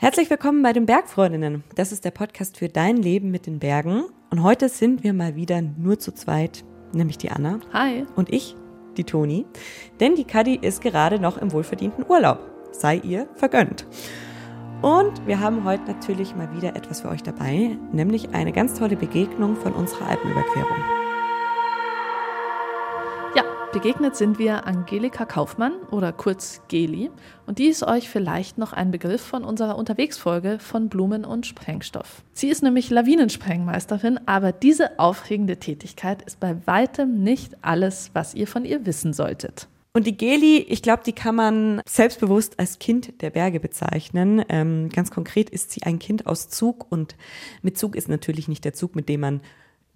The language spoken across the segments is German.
Herzlich willkommen bei den Bergfreundinnen. Das ist der Podcast für dein Leben mit den Bergen. Und heute sind wir mal wieder nur zu zweit, nämlich die Anna. Hi. Und ich, die Toni. Denn die Kadi ist gerade noch im wohlverdienten Urlaub. Sei ihr vergönnt. Und wir haben heute natürlich mal wieder etwas für euch dabei, nämlich eine ganz tolle Begegnung von unserer Alpenüberquerung. Begegnet sind wir Angelika Kaufmann oder kurz Geli und die ist euch vielleicht noch ein Begriff von unserer Unterwegsfolge von Blumen und Sprengstoff. Sie ist nämlich Lawinensprengmeisterin, aber diese aufregende Tätigkeit ist bei weitem nicht alles, was ihr von ihr wissen solltet. Und die Geli, ich glaube, die kann man selbstbewusst als Kind der Berge bezeichnen. Ähm, ganz konkret ist sie ein Kind aus Zug und mit Zug ist natürlich nicht der Zug, mit dem man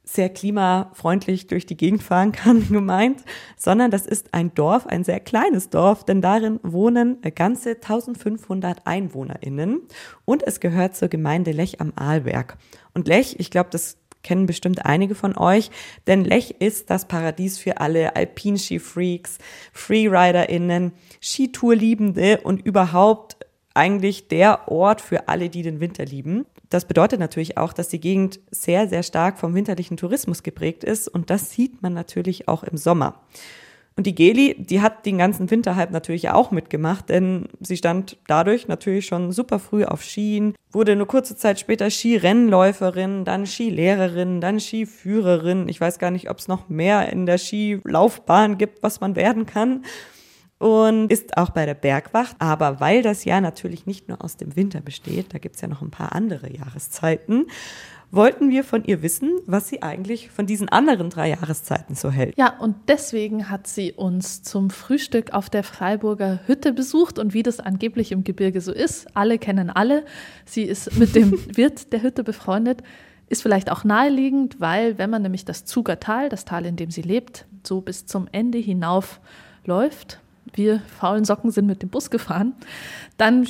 sehr klimafreundlich durch die Gegend fahren kann, gemeint, sondern das ist ein Dorf, ein sehr kleines Dorf, denn darin wohnen ganze 1500 EinwohnerInnen und es gehört zur Gemeinde Lech am Arlberg. Und Lech, ich glaube, das kennen bestimmt einige von euch, denn Lech ist das Paradies für alle Alpinski-Freaks, FreeriderInnen, Skitourliebende und überhaupt eigentlich der Ort für alle, die den Winter lieben. Das bedeutet natürlich auch, dass die Gegend sehr, sehr stark vom winterlichen Tourismus geprägt ist und das sieht man natürlich auch im Sommer. Und die Geli, die hat den ganzen Winter halt natürlich auch mitgemacht, denn sie stand dadurch natürlich schon super früh auf Skien, wurde nur kurze Zeit später Skirennläuferin, dann Skilehrerin, dann Skiführerin. Ich weiß gar nicht, ob es noch mehr in der Skilaufbahn gibt, was man werden kann und ist auch bei der Bergwacht. Aber weil das Jahr natürlich nicht nur aus dem Winter besteht, da gibt's ja noch ein paar andere Jahreszeiten, wollten wir von ihr wissen, was sie eigentlich von diesen anderen drei Jahreszeiten so hält. Ja, und deswegen hat sie uns zum Frühstück auf der Freiburger Hütte besucht und wie das angeblich im Gebirge so ist. Alle kennen alle. Sie ist mit dem Wirt der Hütte befreundet. Ist vielleicht auch naheliegend, weil wenn man nämlich das Zuger Tal, das Tal, in dem sie lebt, so bis zum Ende hinauf läuft, wir faulen Socken sind mit dem Bus gefahren, dann,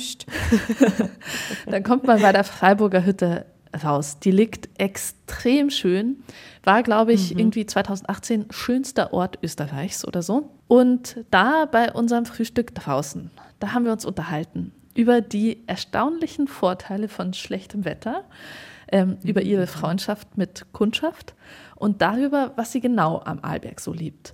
dann kommt man bei der Freiburger Hütte raus. Die liegt extrem schön. War, glaube ich, mhm. irgendwie 2018 schönster Ort Österreichs oder so. Und da bei unserem Frühstück draußen, da haben wir uns unterhalten über die erstaunlichen Vorteile von schlechtem Wetter, ähm, über ihre mhm. Freundschaft mit Kundschaft und darüber, was sie genau am Arlberg so liebt.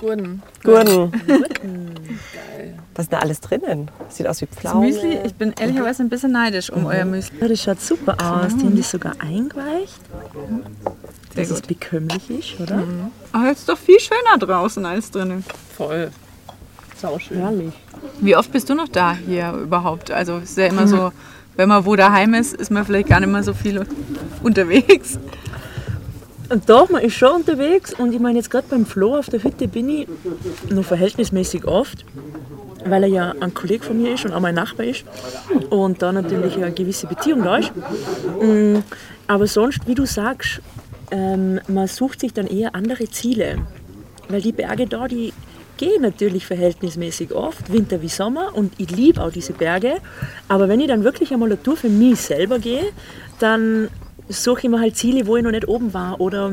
Gurden. Gurden. Geil. Was ist da alles drinnen? Sieht aus wie Pflaume. Das Müsli, ich bin ehrlicherweise ein bisschen neidisch um mhm. euer Müsli. Das schaut super aus. Die haben das sogar eingeweicht. Sehr dass es bekömmlich ist, oder? Mhm. Aber jetzt ist doch viel schöner draußen als drinnen. Voll. Sauschön. Herrlich. Wie oft bist du noch da hier überhaupt? Also ist ja immer so, wenn man wo daheim ist, ist man vielleicht gar nicht mehr so viel unterwegs. Und doch, man ist schon unterwegs und ich meine, jetzt gerade beim Flo auf der Hütte bin ich noch verhältnismäßig oft, weil er ja ein Kollege von mir ist und auch mein Nachbar ist und da natürlich eine gewisse Beziehung da ist. Mm, aber sonst, wie du sagst, ähm, man sucht sich dann eher andere Ziele, weil die Berge da, die gehen natürlich verhältnismäßig oft, Winter wie Sommer und ich liebe auch diese Berge, aber wenn ich dann wirklich einmal eine Tour für mich selber gehe, dann suche ich mir halt Ziele, wo ich noch nicht oben war. Oder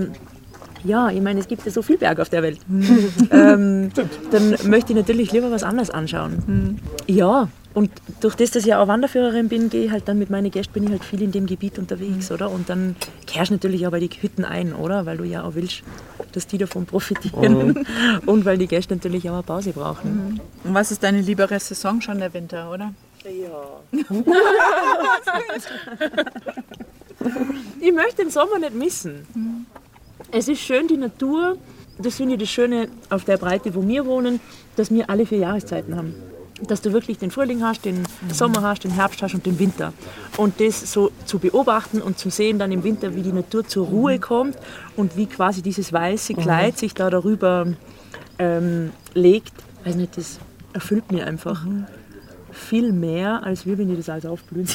ja, ich meine, es gibt ja so viel Berg auf der Welt. ähm, dann möchte ich natürlich lieber was anderes anschauen. Mhm. Ja, und durch das, dass ich auch Wanderführerin bin, gehe ich halt dann mit meinen Gästen bin ich halt viel in dem Gebiet unterwegs, mhm. oder? Und dann kehrst du natürlich auch bei die Hütten ein, oder? Weil du ja auch willst, dass die davon profitieren. Mhm. Und weil die Gäste natürlich auch eine Pause brauchen. Mhm. Und was ist deine liebere Saison schon der Winter, oder? Ja. ich möchte den Sommer nicht missen. Mhm. Es ist schön, die Natur, das finde ich das Schöne auf der Breite, wo wir wohnen, dass wir alle vier Jahreszeiten haben. Dass du wirklich den Frühling hast, den mhm. Sommer hast, den Herbst hast und den Winter. Und das so zu beobachten und zu sehen dann im Winter, wie die Natur zur Ruhe mhm. kommt und wie quasi dieses weiße mhm. Kleid sich da darüber ähm, legt, weiß nicht, das erfüllt mir einfach viel mehr, als wir, wenn die das alles aufblühen.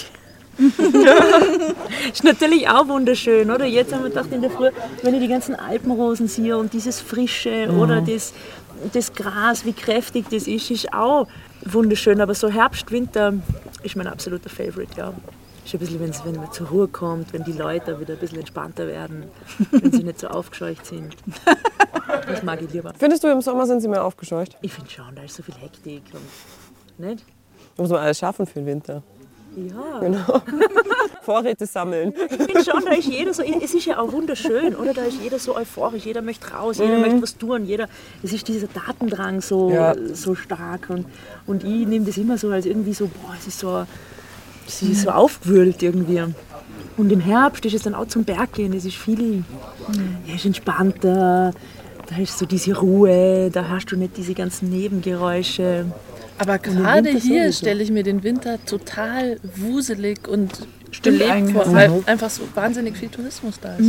ist natürlich auch wunderschön, oder? Jetzt haben wir gedacht in der Früh, wenn ich die ganzen Alpenrosen sehe und dieses Frische mhm. oder das, das Gras, wie kräftig das ist, ist auch wunderschön. Aber so Herbst, Winter ist mein absoluter Favorite, ja. Ist ein bisschen, wenn's, wenn man zur Ruhe kommt, wenn die Leute wieder ein bisschen entspannter werden, wenn sie nicht so aufgescheucht sind. Das mag ich lieber. Findest du, im Sommer sind sie mehr aufgescheucht? Ich finde schon, da ist so viel Hektik und nicht? Muss man alles schaffen für den Winter. Ja. Genau. Vorräte sammeln. Ich bin schon, da ist jeder so, es ist ja auch wunderschön, oder? Da ist jeder so euphorisch, jeder möchte raus, jeder möchte was tun, jeder, es ist dieser Datendrang so, Ja. so stark und, und ich nehme das immer so als irgendwie so, boah, es ist so, es ist so aufgewühlt irgendwie. Und im Herbst ist es dann auch zum Berg gehen, es ist viel, ja, ist entspannter, da ist so diese Ruhe, da hast du nicht diese ganzen Nebengeräusche. Aber gerade hier stelle ich mir den Winter total wuselig und Stimmt belebt vor, weil einfach so wahnsinnig viel Tourismus da ist.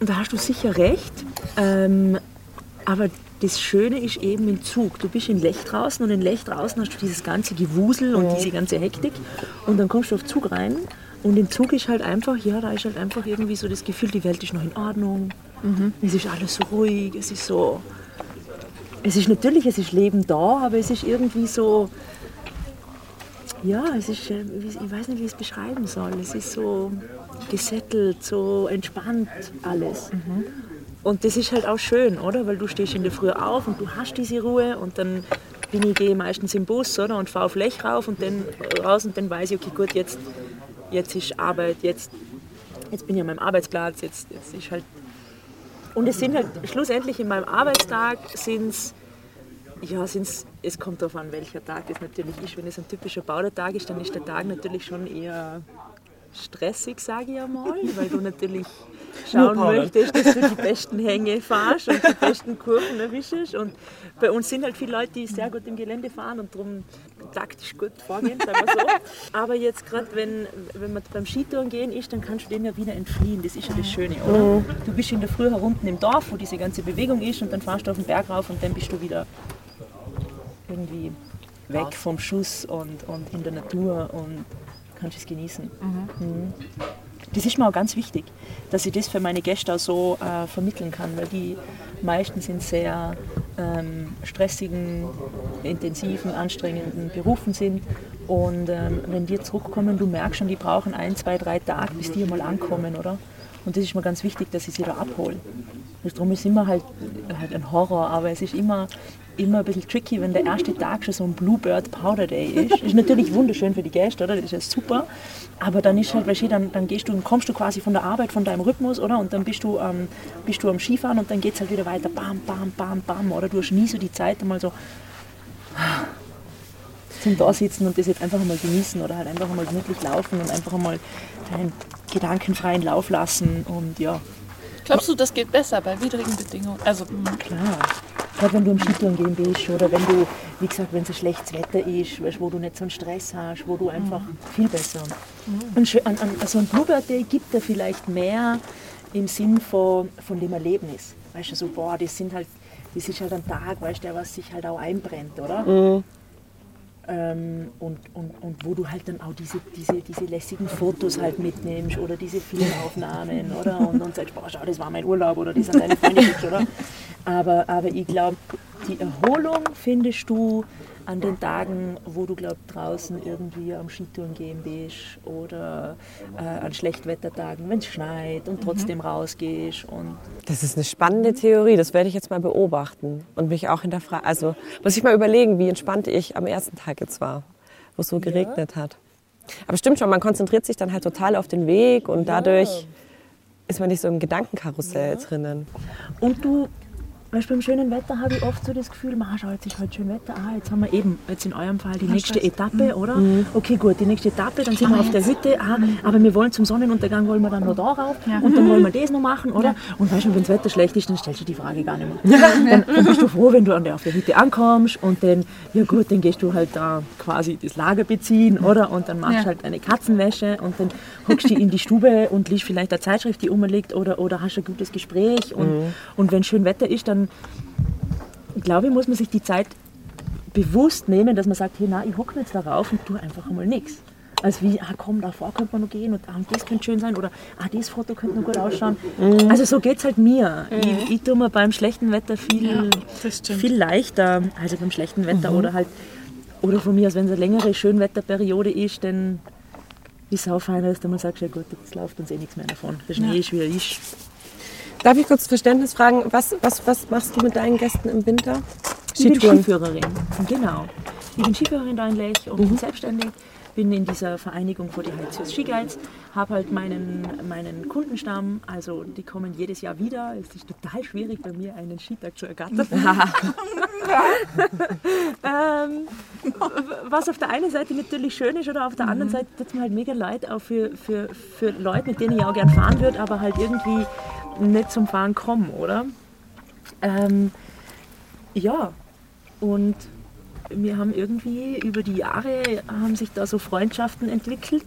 Und da hast du sicher recht. Ähm, aber das Schöne ist eben im Zug. Du bist in Lech draußen und in Lech draußen hast du dieses ganze Gewusel und diese ganze Hektik. Und dann kommst du auf Zug rein und im Zug ist halt einfach, ja, da ist halt einfach irgendwie so das Gefühl, die Welt ist noch in Ordnung. Es ist alles so ruhig, es ist so. Es ist natürlich, es ist Leben da, aber es ist irgendwie so. Ja, es ist, äh, ich weiß nicht, wie ich es beschreiben soll. Es ist so gesettelt, so entspannt alles. Und das ist halt auch schön, oder? Weil du stehst in der Früh auf und du hast diese Ruhe und dann bin ich gehe meistens im Bus, oder? Und fahre auf Lech rauf und dann raus und dann weiß ich, okay, gut, jetzt, jetzt ist Arbeit, jetzt, jetzt bin ich an meinem Arbeitsplatz, jetzt, jetzt ist halt. Und es sind halt schlussendlich in meinem Arbeitstag sind's ja, sind's, es kommt darauf an, welcher Tag es natürlich ist. Wenn es ein typischer Baudertag ist, dann ist der Tag natürlich schon eher stressig, sage ich einmal, weil du natürlich schauen möchtest, dass du die besten Hänge fahrst und die besten Kurven erwischst. Und bei uns sind halt viele Leute, die sehr gut im Gelände fahren und darum taktisch gut vorgehen, sagen wir so. Aber jetzt gerade, wenn, wenn man beim Skitouren gehen ist, dann kannst du dem ja wieder entfliehen. Das ist ja das Schöne, oder? Du bist in der Früh herunten im Dorf, wo diese ganze Bewegung ist und dann fahrst du auf den Berg rauf und dann bist du wieder irgendwie weg vom Schuss und, und in der Natur und kannst es genießen. Mhm. Das ist mir auch ganz wichtig, dass ich das für meine Gäste auch so äh, vermitteln kann, weil die meisten sind sehr ähm, stressigen, intensiven, anstrengenden Berufen sind. Und ähm, wenn die zurückkommen, du merkst schon, die brauchen ein, zwei, drei Tage, bis die mal ankommen, oder? Und das ist mir ganz wichtig, dass ich sie da abhole. Darum ist immer halt, halt ein Horror, aber es ist immer, immer ein bisschen tricky, wenn der erste Tag schon so ein Bluebird Powder Day ist. Ist natürlich wunderschön für die Gäste, oder? Das ist ja super. Aber dann ist halt, weißt du, dann, dann gehst du und kommst du quasi von der Arbeit, von deinem Rhythmus, oder? Und dann bist du, ähm, bist du am Skifahren und dann geht es halt wieder weiter. Bam, bam, bam, bam. Oder du hast nie so die Zeit, einmal so zum da und das jetzt einfach einmal genießen oder halt einfach einmal gemütlich laufen und einfach einmal deinen gedankenfreien Lauf lassen und ja, Glaubst du, das geht besser bei widrigen Bedingungen? Also, Klar. Gerade wenn du am Skitouren gehen bist oder wenn du, wie gesagt, wenn es ein schlechtes Wetter ist, weißt, wo du nicht so einen Stress hast, wo du einfach viel besser. Schö- an, an, also ein Bluebird Day gibt dir vielleicht mehr im Sinn von, von dem Erlebnis. Weißt du, so, boah, das sind halt, das ist halt ein Tag, weißt du, der was sich halt auch einbrennt, oder? Ähm, und, und, und wo du halt dann auch diese, diese, diese lässigen Fotos halt mitnimmst oder diese Filmaufnahmen oder und, und sagst, boah, schau, das war mein Urlaub oder das sind deine Freunde, mit, oder? Aber, aber ich glaube, die Erholung findest du an den Tagen, wo du glaub, draußen irgendwie am Skitouren gehen bist oder äh, an Schlechtwettertagen, wenn es schneit und trotzdem rausgehst und Das ist eine spannende Theorie, das werde ich jetzt mal beobachten und mich auch hinterfragen. Also muss ich mal überlegen, wie entspannt ich am ersten Tag jetzt war, wo es so geregnet hat. Aber stimmt schon, man konzentriert sich dann halt total auf den Weg und dadurch ist man nicht so im Gedankenkarussell drinnen. Und du, weißt, beim schönen Wetter habe ich oft so das Gefühl, man schau, jetzt ist heute schön Wetter, ah, jetzt haben wir eben, jetzt in eurem Fall die nächste Etappe, oder? Okay, gut, die nächste Etappe, dann sind wir auf der Hütte, ah, aber wir wollen zum Sonnenuntergang, wollen wir dann noch da rauf und dann wollen wir das noch machen, oder? Und weißt du, wenn das Wetter schlecht ist, dann stellst du die Frage gar nicht mehr. Dann, dann bist du froh, wenn du an der, auf der Hütte ankommst und dann, ja gut, dann gehst du halt da quasi das Lager beziehen, oder? Und dann machst du Ja. halt deine Katzenwäsche und dann hockst du in die Stube und liest vielleicht eine Zeitschrift, die rumliegt oder, oder hast ein gutes Gespräch und, und wenn schön Wetter ist, dann glaube ich, muss man sich die Zeit bewusst nehmen, dass man sagt, hey, na, ich hocke jetzt darauf und tue einfach einmal nichts. Also wie, ah komm, davor könnte man noch gehen und, ah, das könnte schön sein oder ah, das Foto könnte noch gut ausschauen. Also so geht es halt mir. Ich, ich tue mir beim schlechten Wetter viel, stimmt. viel leichter, also beim schlechten Wetter oder halt, oder von mir aus, wenn es eine längere Schönwetterperiode ist, dann ist es auch feiner, dass du mal sagst, ja gut, jetzt läuft uns eh nichts mehr davon. Der Schnee ist, wie er ist. Darf ich kurz Verständnis fragen, was, was, was machst du mit deinen Gästen im Winter? Ich bin Skitouren. Skiführerin, genau. ich bin Skifahrerin da in Lech und bin selbstständig bin in dieser Vereinigung vor die Heizius Skiguides, habe halt meinen, meinen Kundenstamm, also die kommen jedes Jahr wieder. Es ist total schwierig bei mir, einen Skitag zu ergattern. ähm, was auf der einen Seite natürlich schön ist, oder auf der anderen Seite tut es mir halt mega leid, auch für, für, für Leute, mit denen ich auch gern fahren würde, aber halt irgendwie nicht zum Fahren kommen, oder? Ähm, ja, und wir haben irgendwie über die Jahre haben sich da so Freundschaften entwickelt.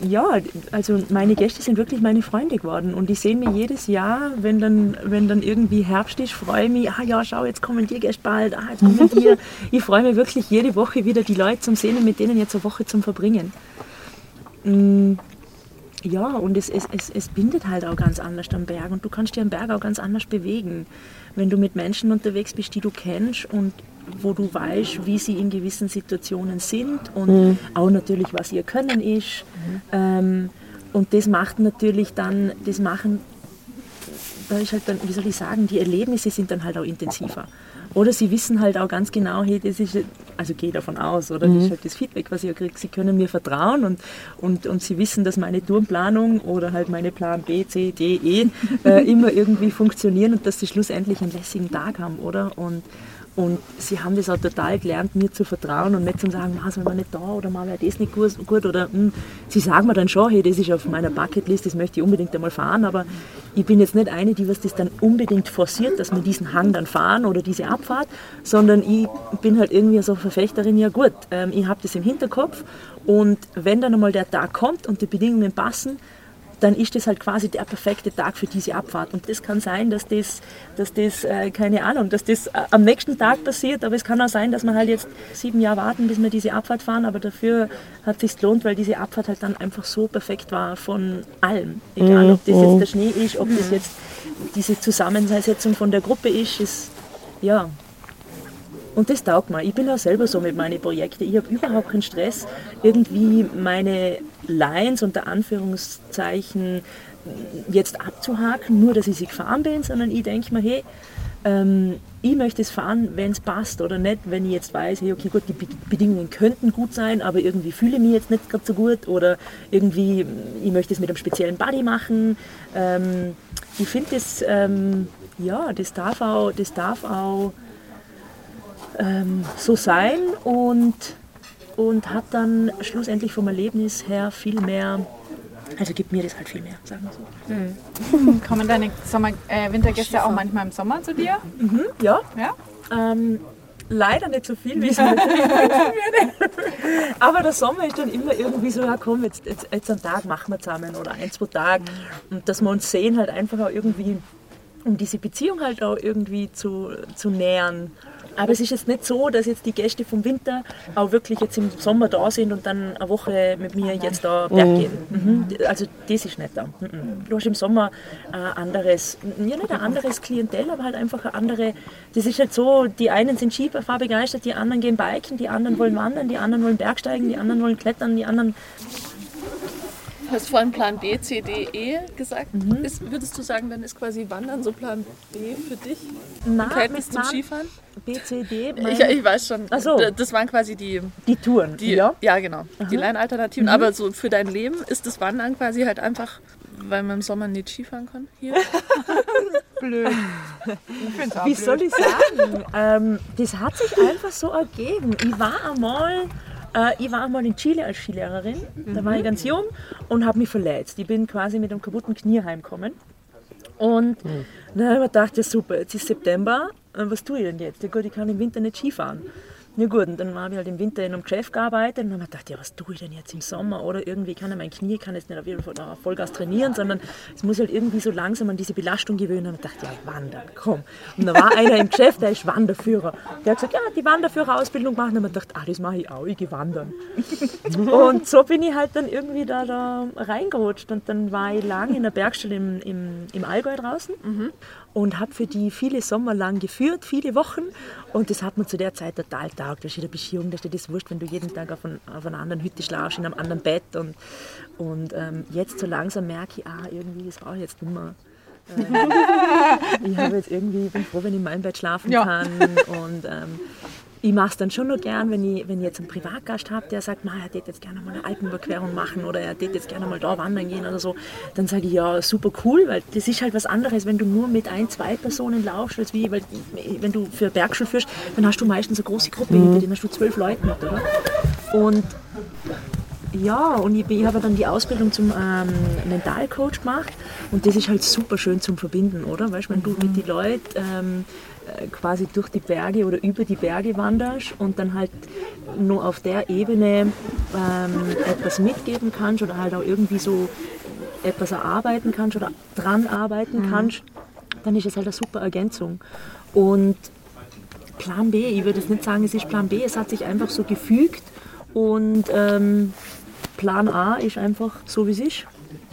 Ja, also meine Gäste sind wirklich meine Freunde geworden und die sehen mir jedes Jahr, wenn dann, wenn dann irgendwie Herbst ist, freue ich mich, ah ja, schau, jetzt kommen die Gäste bald, ah, jetzt kommen die. Ich freue mich wirklich jede Woche wieder die Leute zum Sehen und mit denen jetzt eine Woche zum Verbringen. Mm, ja, und es, es, es, es bindet halt auch ganz anders am Berg und du kannst dich am Berg auch ganz anders bewegen wenn du mit Menschen unterwegs bist, die du kennst und wo du weißt, wie sie in gewissen Situationen sind und mhm. auch natürlich, was ihr Können ist. Mhm. Ähm, und das macht natürlich dann, das machen, da ist halt dann, wie soll ich sagen, die Erlebnisse sind dann halt auch intensiver. Oder sie wissen halt auch ganz genau, hey, das ist, also gehe davon aus, oder mhm. das ist halt das Feedback, was ich kriege. Sie können mir vertrauen und, und, und sie wissen, dass meine Tourenplanung oder halt meine Plan B, C, D, E äh, immer irgendwie funktionieren und dass sie schlussendlich einen lässigen Tag haben, oder? Und, und sie haben das auch total gelernt, mir zu vertrauen und nicht zu sagen, was sind wir nicht da oder mal wäre das nicht gut oder mh. Hm, sie sagen mir dann schon, hey, das ist auf meiner Bucketlist, das möchte ich unbedingt einmal fahren, aber ich bin jetzt nicht eine, die was das dann unbedingt forciert, dass wir diesen Hang dann fahren oder diese Abfahrt, sondern ich bin halt irgendwie so Verfechterin, ja gut, ähm, ich habe das im Hinterkopf und wenn dann einmal der Tag kommt und die Bedingungen passen, dann ist das halt quasi der perfekte Tag für diese Abfahrt. Und das kann sein, dass das, dass das äh, keine Ahnung, dass das äh, am nächsten Tag passiert, aber es kann auch sein, dass wir halt jetzt sieben Jahre warten, bis wir diese Abfahrt fahren, aber dafür hat es sich gelohnt, weil diese Abfahrt halt dann einfach so perfekt war von allem. Egal, ob das jetzt mhm. der Schnee ist, ob das jetzt diese Zusammensetzung von der Gruppe ist, ist ja, und das taugt mir. Ich bin auch selber so mit meinen Projekten. Ich habe überhaupt keinen Stress, irgendwie meine Lines unter Anführungszeichen jetzt abzuhaken, nur dass ich sie gefahren bin, sondern ich denke mir, hey, ähm, ich möchte es fahren, wenn es passt oder nicht, wenn ich jetzt weiß, hey, okay, gut, die Bedingungen könnten gut sein, aber irgendwie fühle ich mich jetzt nicht gerade so gut oder irgendwie, ich möchte es mit einem speziellen Body machen. Ähm, ich finde das, ähm, ja, das darf auch, das darf auch ähm, so sein und, und hat dann schlussendlich vom Erlebnis her viel mehr, also gibt mir das halt viel mehr, sagen wir so. Mhm. Kommen deine Sommer, äh, Wintergäste auch manchmal im Sommer zu dir? Mhm, ja. ja? Ähm, leider nicht so viel, wie es mir würde. Aber der Sommer ist dann immer irgendwie so, ja komm, jetzt, jetzt, jetzt einen Tag machen wir zusammen oder ein, zwei Tage. Und dass wir uns sehen, halt einfach auch irgendwie, um diese Beziehung halt auch irgendwie zu, zu nähern. Aber es ist jetzt nicht so, dass jetzt die Gäste vom Winter auch wirklich jetzt im Sommer da sind und dann eine Woche mit mir jetzt da Berg mhm. gehen. Mhm. Also das ist nicht da. Mhm. Du hast im Sommer ein anderes, ja nicht ein anderes Klientel, aber halt einfach eine andere, das ist halt so, die einen sind Skifahr begeistert, die anderen gehen biken, die anderen wollen wandern, die anderen wollen Bergsteigen, die anderen wollen klettern, die anderen Du hast vorhin Plan B, C, D, E gesagt. Mhm. Ist, würdest du sagen, dann ist quasi Wandern so Plan B für dich? Nein, Verhältnis zum Skifahren? B, C, D? Ich, ich, weiß schon. Ach so. Das waren quasi die... Die Touren, die, ja? Ja, genau. Aha. Die Leinalternativen. Mhm. Aber so für dein Leben ist das Wandern quasi halt einfach, weil man im Sommer nicht Skifahren kann hier? blöd. Wie blöd. soll ich sagen? ähm, das hat sich einfach so ergeben. Ich war einmal äh, ich war einmal in Chile als Skilehrerin, da war ich ganz jung und habe mich verletzt. Ich bin quasi mit einem kaputten Knie heimgekommen. Und mhm. dann habe ich mir gedacht, ja super, jetzt ist September, was tue ich denn jetzt? Ja gut, ich kann im Winter nicht Skifahren. Ja gut, und dann habe ich halt im Winter in einem Geschäft gearbeitet und dann habe ich gedacht, ja, was tue ich denn jetzt im Sommer? Oder irgendwie kann ich mein Knie, kann jetzt nicht auf jeden Fall auf Vollgas trainieren, sondern es muss halt irgendwie so langsam an diese Belastung gewöhnen. Und ich dachte, ja, ich wandern, komm. Und da war einer im Geschäft, der ist Wanderführer. Der hat gesagt, ja, die Wanderführerausbildung machen. Und dann habe ich gedacht, ah, das mache ich auch, ich gehe wandern. und so bin ich halt dann irgendwie da, da reingerutscht. Und dann war ich lang in der Bergstelle im, im, im Allgäu draußen. Mhm und habe für die viele Sommer lang geführt, viele Wochen. Und das hat mir zu der Zeit total taugt. Da steht eine Beziehung, da steht das wurscht, wenn du jeden Tag auf, ein, auf einer anderen Hütte schlafst, in einem anderen Bett. Und, und ähm, jetzt so langsam merke ich, ah, irgendwie, das brauche ich jetzt nicht mehr. Äh, ich habe jetzt irgendwie, bin froh, wenn ich in meinem Bett schlafen ja. kann. Und ähm, ich mache es dann schon nur gern, wenn ich, wenn ich jetzt einen Privatgast habe, der sagt, er hätte jetzt gerne mal eine Alpenüberquerung machen oder er hätte jetzt gerne mal da wandern gehen oder so, dann sage ich ja, super cool, weil das ist halt was anderes, wenn du nur mit ein, zwei Personen laufst, als wie, weil wenn du für Bergschule führst, dann hast du meistens eine große Gruppe mhm. hinter dir, dann hast du zwölf Leute mit, oder? Und ja, und ich, ich habe dann die Ausbildung zum ähm, Mentalcoach gemacht und das ist halt super schön zum Verbinden, oder? Weißt wenn du mit den Leuten ähm, äh, quasi durch die Berge oder über die Berge wanderst und dann halt nur auf der Ebene ähm, etwas mitgeben kannst oder halt auch irgendwie so etwas erarbeiten kannst oder dran arbeiten mhm. kannst, dann ist es halt eine super Ergänzung. Und Plan B, ich würde jetzt nicht sagen, es ist Plan B, es hat sich einfach so gefügt und ähm, Plan A ist einfach so, wie es ist.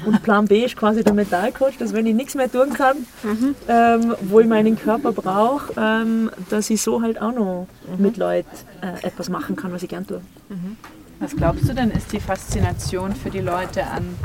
Und Plan B ist quasi der Metallcoach, dass wenn ich nichts mehr tun kann, mhm. ähm, wo ich meinen Körper brauche, ähm, dass ich so halt auch noch mhm. mit Leuten äh, etwas machen kann, was ich gern tue. Mhm. Was glaubst du denn, ist die Faszination für die Leute an,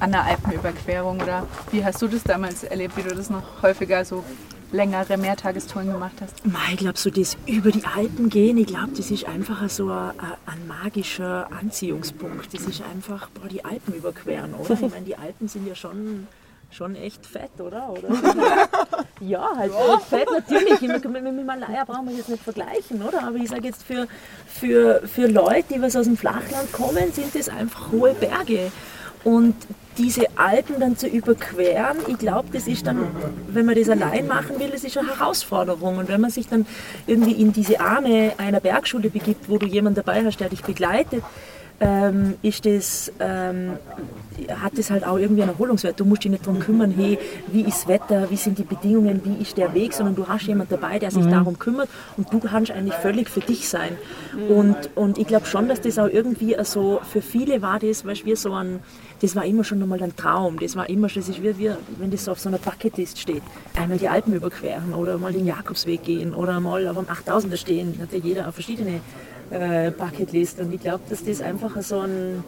an der Alpenüberquerung? Oder wie hast du das damals erlebt, wie du das noch häufiger so längere Mehrtagestouren gemacht hast? Ich glaube, so das über die Alpen gehen, ich glaube, das ist einfach so ein, ein, magischer Anziehungspunkt. Das ist einfach, boah, die Alpen überqueren, oder? Ich meine, die Alpen sind ja schon, schon echt fett, oder? oder? ja, halt ja. fett natürlich. Mit, mit Himalaya brauchen wir jetzt nicht vergleichen, oder? Aber ich sage jetzt, für, für, für Leute, die was aus dem Flachland kommen, sind das einfach hohe Berge. Und diese Alpen dann zu überqueren, ich glaube, das ist dann, wenn man das allein machen will, das ist eine Herausforderung. Und wenn man sich dann irgendwie in diese Arme einer Bergschule begibt, wo du jemanden dabei hast, der dich begleitet, ähm, ist das, ähm, hat das halt auch irgendwie einen Erholungswert. Du musst dich nicht darum kümmern, hey, wie ist das Wetter, wie sind die Bedingungen, wie ist der Weg, sondern du hast jemanden dabei, der sich mhm. darum kümmert und du kannst eigentlich völlig für dich sein. Mhm. Und, und ich glaube schon, dass das auch irgendwie so, für viele war das, weil wir so ein, das war immer schon nochmal ein Traum. Das war immer schon, das ist wie, wie wenn das auf so einer Bucketlist steht. Einmal die Alpen überqueren oder mal den Jakobsweg gehen oder mal auf einem 8000er stehen. Da hat ja jeder auf verschiedene äh, Bucketlist. Und ich glaube, dass das einfach so ein,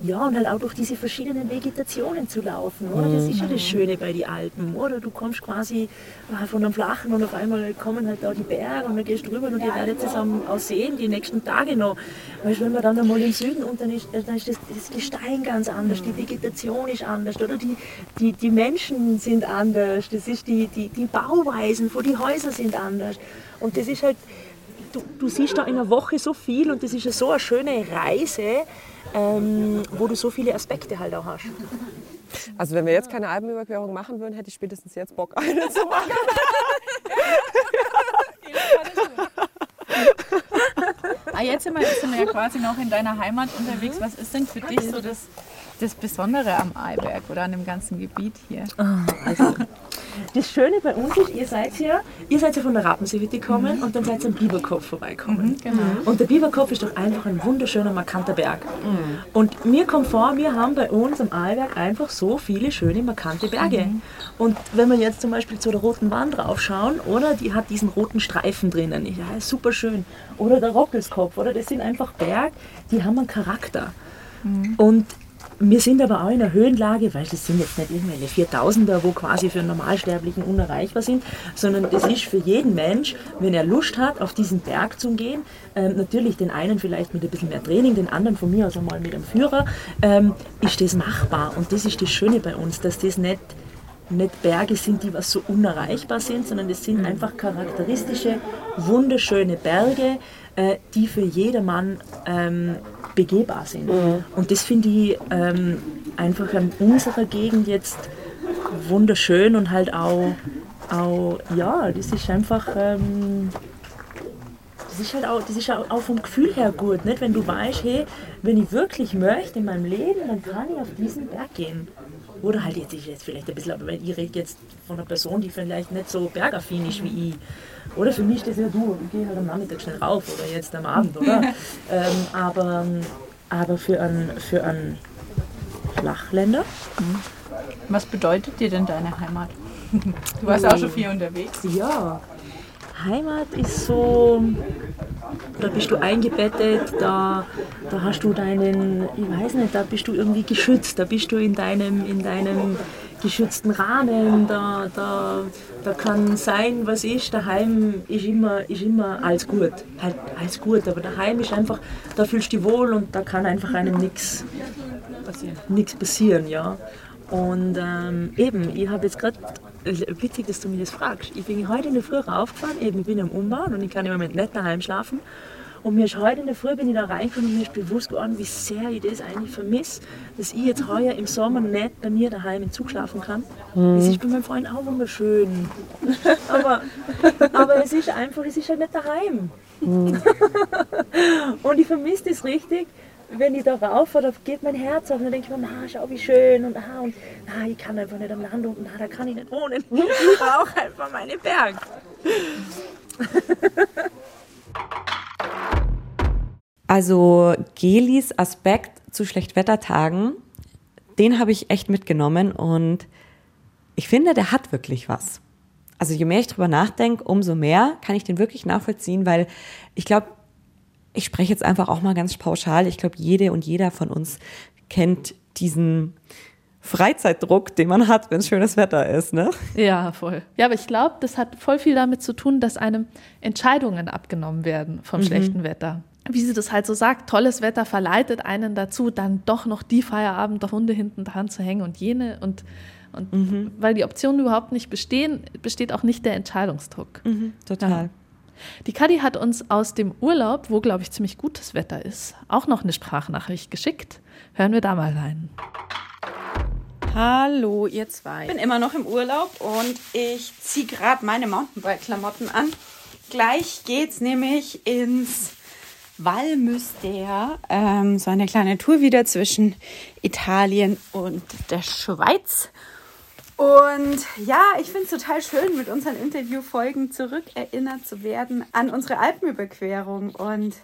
ja, und halt auch durch diese verschiedenen Vegetationen zu laufen, oder? Das ist ja das mhm. Schöne bei den Alpen, oder? Du kommst quasi äh, von einem Flachen und auf einmal kommen halt da die Berge und dann gehst du rüber und ihr werdet es auch sehen, die nächsten Tage noch. Weißt, wenn man dann einmal im Süden und dann ist, dann ist das, das Gestein ganz anders, die Vegetation ist anders, oder? Die, die, die Menschen sind anders, das ist die, die, die Bauweisen, wo die Häuser sind anders. Und das ist halt, du, du siehst da in einer Woche so viel und das ist ja so eine schöne Reise, ähm, wo du so viele Aspekte halt auch hast. Also wenn wir jetzt keine Alpenüberquerung machen würden, hätte ich spätestens jetzt Bock, eine zu machen. ah, jetzt sind wir, sind wir ja quasi noch in deiner Heimat unterwegs. Was ist denn für dich so das, das Besondere am Eiberg oder an dem ganzen Gebiet hier? Ah, also, das Schöne bei uns ist, ihr seid ja, ihr seid ja von der Rappenseewitte gekommen mhm. und dann seid ihr am Biberkopf vorbeikommen. Mhm, genau. Und der Biberkopf ist doch einfach ein wunderschöner, markanter Berg. Mhm. Und mir kommt vor, wir haben bei uns am Arlberg einfach so viele schöne, markante Berge. Mhm. Und wenn wir jetzt zum Beispiel zu der Roten Wand draufschauen, oder die hat diesen roten Streifen drinnen, ja, super schön. Oder der Rockelskopf, oder das sind einfach Berge, die haben einen Charakter. Mhm. Und wir sind aber auch in einer Höhenlage, weil das sind jetzt nicht irgendwelche 4000er, wo quasi für einen Normalsterblichen unerreichbar sind, sondern das ist für jeden Mensch, wenn er Lust hat, auf diesen Berg zu gehen, ähm, natürlich den einen vielleicht mit ein bisschen mehr Training, den anderen von mir aus einmal mit einem Führer, ähm, ist das machbar. Und das ist das Schöne bei uns, dass das nicht nicht Berge sind, die was so unerreichbar sind, sondern das sind einfach charakteristische, wunderschöne Berge, äh, die für jedermann ähm, begehbar sind. Mhm. Und das finde ich ähm, einfach in unserer Gegend jetzt wunderschön und halt auch, auch ja, das ist einfach, ähm, das ist halt auch, das ist auch vom Gefühl her gut, nicht? wenn du weißt, hey, wenn ich wirklich möchte in meinem Leben, dann kann ich auf diesen Berg gehen. Oder halt jetzt, ich jetzt vielleicht ein bisschen, aber ich rede jetzt von einer Person, die vielleicht nicht so bergaffin ist wie ich. Oder für mich ist das ja du, ich gehe halt am Nachmittag schnell rauf oder jetzt am Abend, oder? ähm, aber, aber für einen, für einen Flachländer. Mhm. Was bedeutet dir denn deine Heimat? Du warst oh. auch schon viel unterwegs. Ja, Heimat ist so, da bist du eingebettet, da, da hast du deinen, ich weiß nicht, da bist du irgendwie geschützt, da bist du in deinem, in deinem geschützten Rahmen, da, da, da kann sein, was ist. Daheim ist immer, ist immer alles gut. Halt alles gut, aber daheim ist einfach, da fühlst du dich wohl und da kann einfach einem nichts nichts passieren. Ja. Und ähm, eben, ich habe jetzt gerade, witzig, dass du mich das fragst, ich bin heute in der Früh raufgefahren, eben, ich bin am Umbauen und ich kann im Moment nicht daheim schlafen. Und mir ist heute in der Früh bin ich da reingekommen und mir ist bewusst geworden, wie sehr ich das eigentlich vermisse, dass ich jetzt heuer im Sommer nicht bei mir daheim im Zug schlafen kann. Mhm. Es ist bei meinem Freund auch wunderschön. aber, aber es ist einfach, es ist halt nicht daheim. Mhm. und ich vermisse das richtig, wenn ich da rauf da geht mein Herz auf und dann denke ich mir, na, schau wie schön und, ah, und na, ich kann einfach nicht am Land und na, da kann ich nicht wohnen. Ich brauche einfach meine Berg. Also Gelis Aspekt zu Schlechtwettertagen, den habe ich echt mitgenommen und ich finde, der hat wirklich was. Also je mehr ich drüber nachdenke, umso mehr kann ich den wirklich nachvollziehen, weil ich glaube, ich spreche jetzt einfach auch mal ganz pauschal. Ich glaube, jede und jeder von uns kennt diesen Freizeitdruck, den man hat, wenn es schönes Wetter ist, ne? Ja, voll. Ja, aber ich glaube, das hat voll viel damit zu tun, dass einem Entscheidungen abgenommen werden vom mhm. schlechten Wetter. Wie sie das halt so sagt, tolles Wetter verleitet einen dazu, dann doch noch die Feierabend der Hunde hinten dran zu hängen und jene und und mhm. weil die Optionen überhaupt nicht bestehen, besteht auch nicht der Entscheidungsdruck. Mhm, total. Ja. Die Kadi hat uns aus dem Urlaub, wo glaube ich ziemlich gutes Wetter ist, auch noch eine Sprachnachricht geschickt. Hören wir da mal rein. Hallo, ihr zwei. Ich bin immer noch im Urlaub und ich ziehe gerade meine Mountainbike-Klamotten an. Gleich geht's nämlich ins Valmüster, ähm, so eine kleine Tour wieder zwischen Italien und der Schweiz. Und ja, ich finde es total schön, mit unseren Interviewfolgen zurückerinnert zu werden an unsere Alpenüberquerung. Und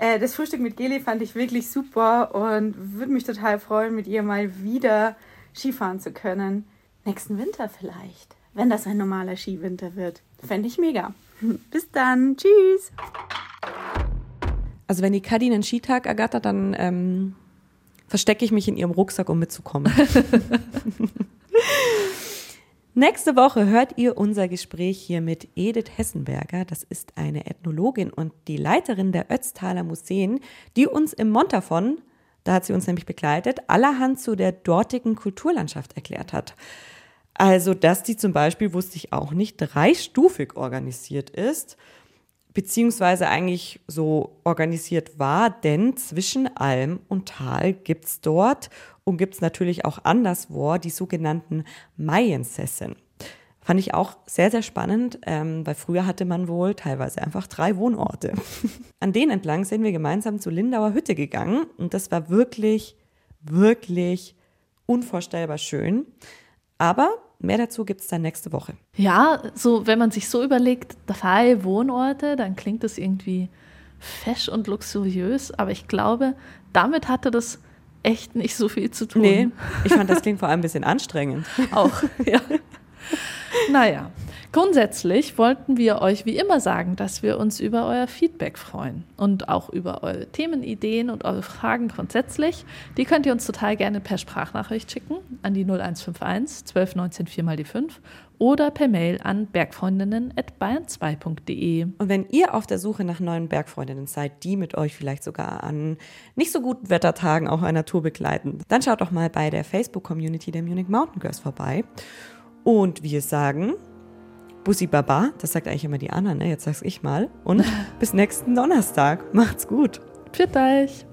äh, das Frühstück mit Geli fand ich wirklich super und würde mich total freuen, mit ihr mal wieder Skifahren zu können. Nächsten Winter vielleicht, wenn das ein normaler Skiwinter wird. Fände ich mega. Bis dann. Tschüss. Also wenn die Kadi einen Skitag ergattert, dann ähm, verstecke ich mich in ihrem Rucksack, um mitzukommen. Nächste Woche hört ihr unser Gespräch hier mit Edith Hessenberger. Das ist eine Ethnologin und die Leiterin der Ötztaler Museen, die uns im Montafon, da hat sie uns nämlich begleitet, allerhand zu der dortigen Kulturlandschaft erklärt hat. Also, dass die zum Beispiel, wusste ich auch nicht, dreistufig organisiert ist, beziehungsweise eigentlich so organisiert war, denn zwischen Alm und Tal gibt es dort und gibt es natürlich auch anderswo die sogenannten Maiensessen. Fand ich auch sehr, sehr spannend, ähm, weil früher hatte man wohl teilweise einfach drei Wohnorte. An denen entlang sind wir gemeinsam zur Lindauer Hütte gegangen und das war wirklich, wirklich unvorstellbar schön. Aber mehr dazu gibt es dann nächste Woche. Ja, so wenn man sich so überlegt, drei Wohnorte, dann klingt das irgendwie fesch und luxuriös, aber ich glaube, damit hatte das echt nicht so viel zu tun. Nee, ich fand, das klingt vor allem ein bisschen anstrengend. Auch, ja. Naja, grundsätzlich wollten wir euch wie immer sagen, dass wir uns über euer Feedback freuen und auch über eure Themenideen und eure Fragen grundsätzlich. Die könnt ihr uns total gerne per Sprachnachricht schicken an die 0151 1219 4 mal die 5 oder per Mail an bergfreundinnen.bayern2.de. Und wenn ihr auf der Suche nach neuen Bergfreundinnen seid, die mit euch vielleicht sogar an nicht so guten Wettertagen auch einer Tour begleiten, dann schaut doch mal bei der Facebook-Community der Munich Mountain Girls vorbei. Und wir sagen Bussi Baba, das sagt eigentlich immer die Anna, ne? jetzt sag's ich mal. Und bis nächsten Donnerstag. Macht's gut. Pfiat euch.